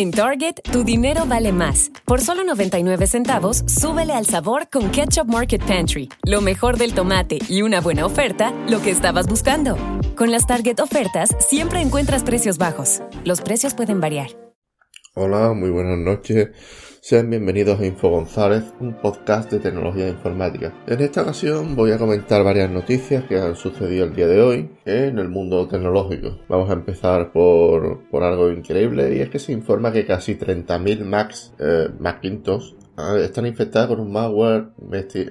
En Target, tu dinero vale más. Por solo 99 centavos, súbele al sabor con Ketchup Market Pantry. Lo mejor del tomate y una buena oferta, lo que estabas buscando. Con las Target ofertas, siempre encuentras precios bajos. Los precios pueden variar. Hola, muy buenas noches. Sean bienvenidos a Info González, un podcast de tecnología informática. En esta ocasión voy a comentar varias noticias que han sucedido el día de hoy en el mundo tecnológico. Vamos a empezar por, por algo increíble y es que se informa que casi 30.000 Macs, eh, están infectadas con un malware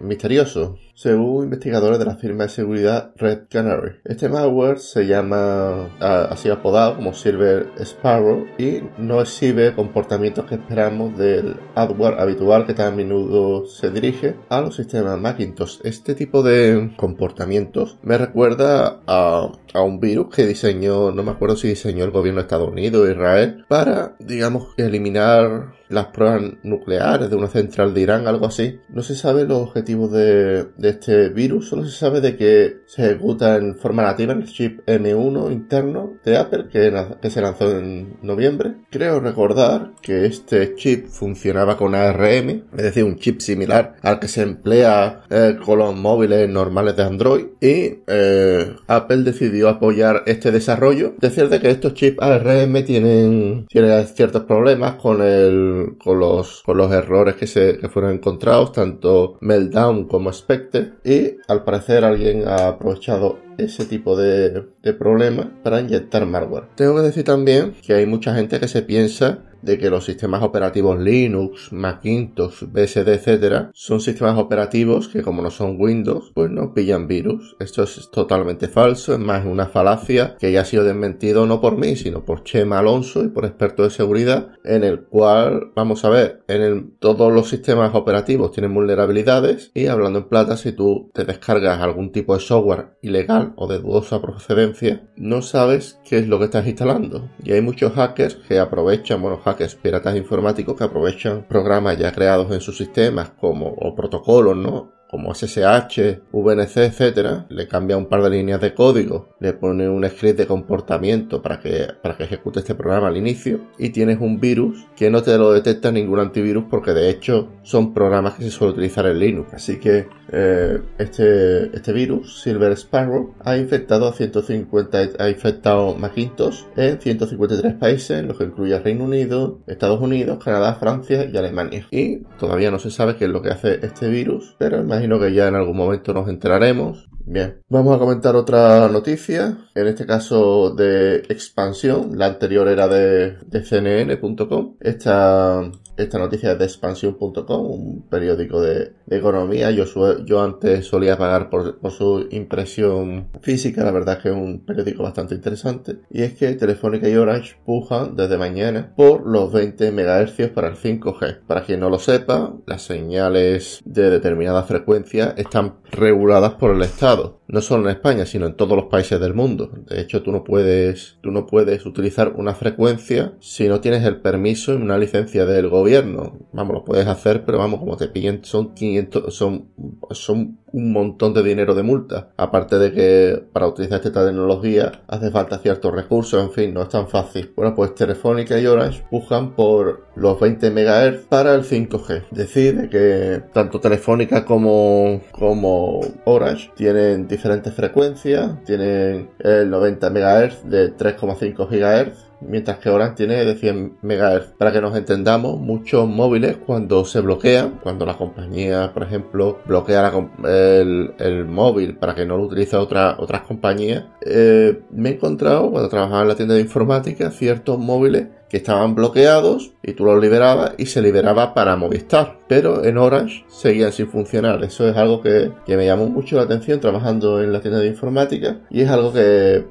misterioso, según investigadores de la firma de seguridad Red Canary. Este malware se llama, así apodado como Silver Sparrow y no exhibe comportamientos que esperamos del hardware habitual que tan a menudo se dirige a los sistemas Macintosh. Este tipo de comportamientos me recuerda a, a un virus que diseñó, no me acuerdo si diseñó el gobierno de Estados Unidos Israel, para, digamos, eliminar las pruebas nucleares de una central de Irán, algo así. No se sabe los objetivos de, este virus, solo se sabe de que se ejecuta en forma nativa en el chip M1 interno de Apple que, que se lanzó en noviembre. Creo recordar que este chip funcionaba con ARM, es decir, un chip similar al que se emplea eh, con los móviles normales de Android y eh, Apple decidió apoyar este desarrollo. Decir de que estos chips ARM tienen, tienen ciertos problemas con el con, los, con los errores que, se, fueron encontrados, tanto Meltdown como Spectre, y al parecer alguien ha aprovechado ese tipo de, de problemas para inyectar malware. Tengo que decir también que hay mucha gente que se piensa de que los sistemas operativos Linux, Macintosh, BSD, etcétera, son sistemas operativos que como no son Windows, pues no pillan virus. Esto es totalmente falso, es más una falacia que ya ha sido desmentido no por mí, sino por Chema Alonso y por expertos de seguridad, en el cual, vamos a ver, en el, todos los sistemas operativos tienen vulnerabilidades y hablando en plata, si tú te descargas algún tipo de software ilegal o de dudosa procedencia, no sabes qué es lo que estás instalando. Y hay muchos hackers que aprovechan, bueno, hackers piratas informáticos que aprovechan programas ya creados en sus sistemas como o protocolos, ¿no? Como SSH, VNC, etcétera, le cambia un par de líneas de código, le pone un script de comportamiento para que, para que ejecute este programa al inicio y tienes un virus que no te lo detecta ningún antivirus porque de hecho son programas que se suele utilizar en Linux. Así que eh, este, este virus, Silver Sparrow, ha infectado a 150, ha infectado Macintosh en 153 países, los que incluye Reino Unido, Estados Unidos, Canadá, Francia y Alemania. Y todavía no se sabe qué es lo que hace este virus, pero imagino que ya en algún momento nos enteraremos. Bien, vamos a comentar otra noticia, en este caso de expansión, la anterior era de, de cnn.com. Esta esta noticia es de expansión.com, un periódico de, economía. Yo, yo antes solía pagar por, su impresión física, la verdad es que es un periódico bastante interesante. Y es que Telefónica y Orange pujan desde mañana por los 20 MHz para el 5G. Para quien no lo sepa, las señales de determinada frecuencia están reguladas por el Estado. No solo en España, sino en todos los países del mundo. De hecho, tú no puedes, tú no puedes utilizar una frecuencia si no tienes el permiso y una licencia del gobierno Vamos, lo puedes hacer, pero vamos, como te pillen, son 500, son, son un montón de dinero de multa. Aparte de que para utilizar esta tecnología hace falta ciertos recursos, en fin, no es tan fácil. Bueno, pues Telefónica y Orange buscan por los 20 MHz para el 5G. Decide que tanto Telefónica como, como Orange tienen diferentes frecuencias, tienen el 90 MHz de 3,5 GHz mientras que Orange tiene de 100 MHz. Para que nos entendamos, muchos móviles cuando se bloquean, cuando la compañía, por ejemplo, bloquea el, móvil para que no lo utilice otra, otras compañías, eh, me he encontrado cuando trabajaba en la tienda de informática ciertos móviles que estaban bloqueados y tú los liberabas y se liberaba para Movistar. Pero en Orange seguían sin funcionar. Eso es algo que, me llamó mucho la atención trabajando en la tienda de informática y es algo que,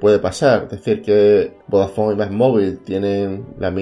puede pasar. Es decir, que Vodafone y Más Móvil tienen la,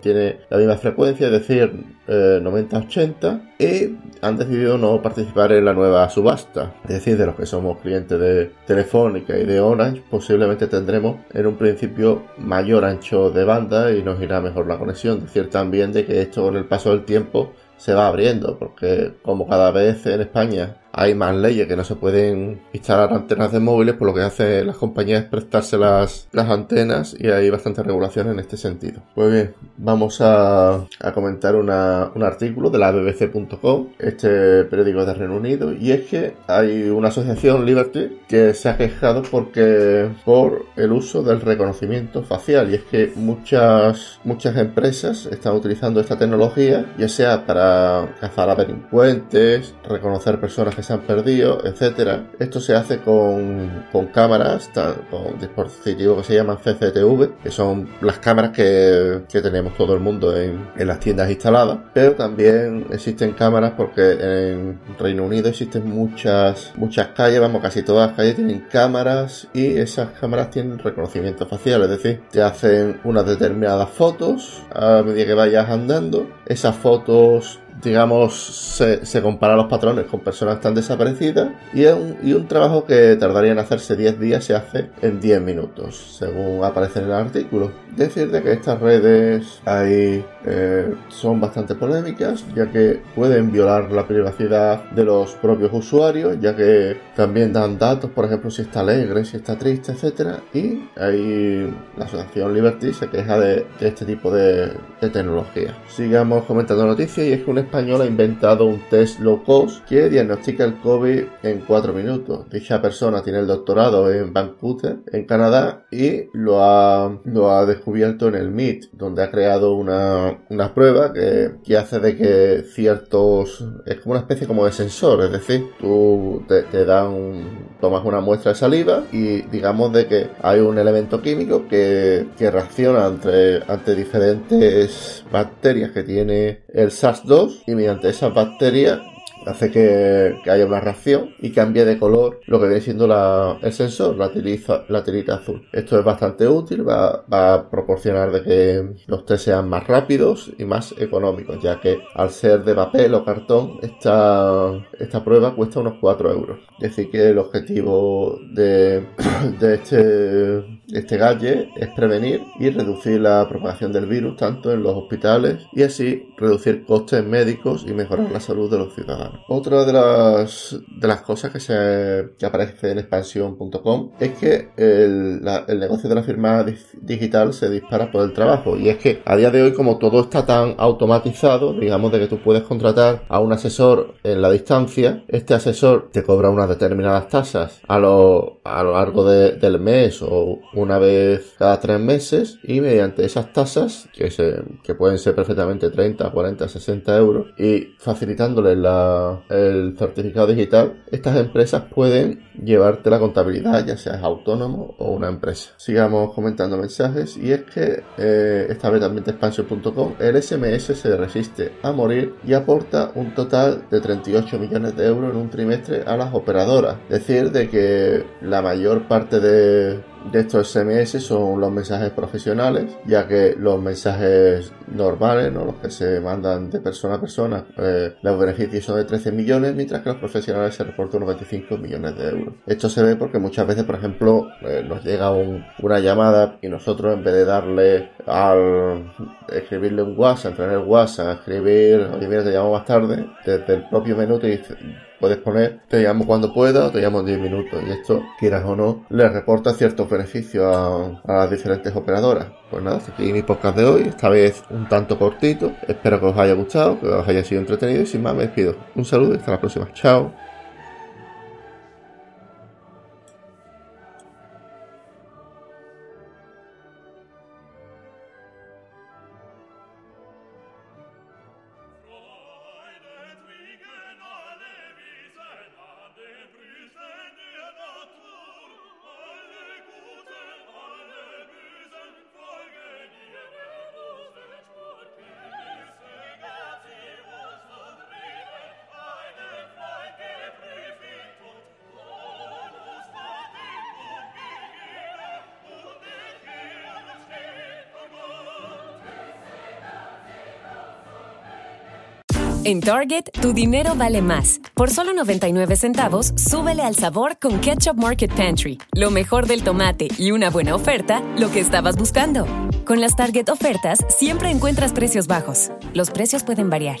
tiene la misma frecuencia, es decir, 90-80 eh, y han decidido no participar en la nueva subasta. Es decir, de los que somos clientes de Telefónica y de Orange, posiblemente tendremos en un principio mayor ancho de banda y nos irá mejor la conexión. Decir también de que esto con el paso del tiempo se va abriendo, porque como cada vez en España hay más leyes que no se pueden instalar antenas de móviles, por lo que hacen las compañías es prestarse las, antenas y hay bastante regulación en este sentido. Pues bien, vamos a, comentar un artículo de la bbc.com, este periódico de Reino Unido, y es que hay una asociación Liberty que se ha quejado porque por el uso del reconocimiento facial y es que muchas muchas empresas están utilizando esta tecnología ya sea para cazar a delincuentes, reconocer personas que se han perdido, etcétera. Esto se hace con, con cámaras, con dispositivos que se llaman CCTV, que son las cámaras que, que tenemos todo el mundo en, en, las tiendas instaladas. Pero también existen cámaras porque en Reino Unido existen muchas, muchas calles, vamos, casi todas las calles tienen cámaras y esas cámaras tienen reconocimiento facial, es decir, te hacen unas determinadas fotos a medida que vayas andando. Esas fotos digamos, se, se, compara los patrones con personas tan desaparecidas y, un, y un trabajo que tardaría en hacerse 10 días se hace en 10 minutos, según aparece en el artículo. Decir de que estas redes hay, eh, son bastante polémicas, ya que pueden violar la privacidad de los propios usuarios, ya que también dan datos, por ejemplo, si está alegre, si está triste, etc. Y ahí la Asociación Liberty se queja de, de este tipo de, de tecnología. Sigamos comentando noticias y es que un español ha inventado un test low cost que diagnostica el COVID en 4 minutos. Dicha persona tiene el doctorado en Vancouver, en Canadá, y lo ha, lo ha descubierto en el MIT, donde ha creado una, una prueba que, que, hace de que ciertos... es como una especie como de sensor, es decir, tú te, dan tomas una muestra de saliva y digamos de que hay un elemento químico que, que reacciona entre, ante diferentes bacterias que tiene el SARS-2 y mediante esa bacteria hace que, haya una reacción y cambie de color lo que viene siendo la, el sensor, la tirita, la tirita azul. Esto es bastante útil, va, va, a proporcionar de que los test sean más rápidos y más económicos, ya que al ser de papel o cartón, esta, esta prueba cuesta unos 4 euros. Es decir, que el objetivo de, de este este gadget es prevenir y reducir la propagación del virus tanto en los hospitales y así reducir costes médicos y mejorar la salud de los ciudadanos. Otra de las, de las cosas que, se, que aparece en expansión.com es que el, el, negocio de la firma digital se dispara por el trabajo. Y es que a día de hoy como todo está tan automatizado, digamos de que tú puedes contratar a un asesor en la distancia, este asesor te cobra unas determinadas tasas a lo, a lo largo de, del mes o una vez cada tres meses y mediante esas tasas que, se, que pueden ser perfectamente 30, 40, 60 euros y facilitándole la, el certificado digital, estas empresas pueden llevarte la contabilidad ya seas autónomo o una empresa. Sigamos comentando mensajes y es que eh, esta vez también de expansion.com el SMS se resiste a morir y aporta un total de 38 millones de euros en un trimestre a las operadoras. Decir de que la mayor parte de de estos SMS son los mensajes profesionales, ya que los mensajes normales, ¿no? los que se mandan de persona a persona, eh, los beneficios son de 13 millones, mientras que los profesionales se reportan unos 25 millones de euros. Esto se ve porque muchas veces, por ejemplo, eh, nos llega un, una llamada y nosotros en vez de darle al escribirle un WhatsApp, entrar en el WhatsApp, escribir, oye mira, te llamo más tarde, desde el propio menú te dice puedes poner te llamo cuando pueda o te llamo en 10 minutos y esto, quieras o no, le reporta ciertos beneficios a, las diferentes operadoras. Pues nada, hasta aquí mi podcast de hoy, esta vez un tanto cortito, espero que os haya gustado, que os haya sido entretenido y sin más me despido. Un saludo y hasta la próxima. Chao. En Target, tu dinero vale más. Por solo 99 centavos, súbele al sabor con Ketchup Market Pantry. Lo mejor del tomate y una buena oferta, lo que estabas buscando. Con las Target ofertas, siempre encuentras precios bajos. Los precios pueden variar.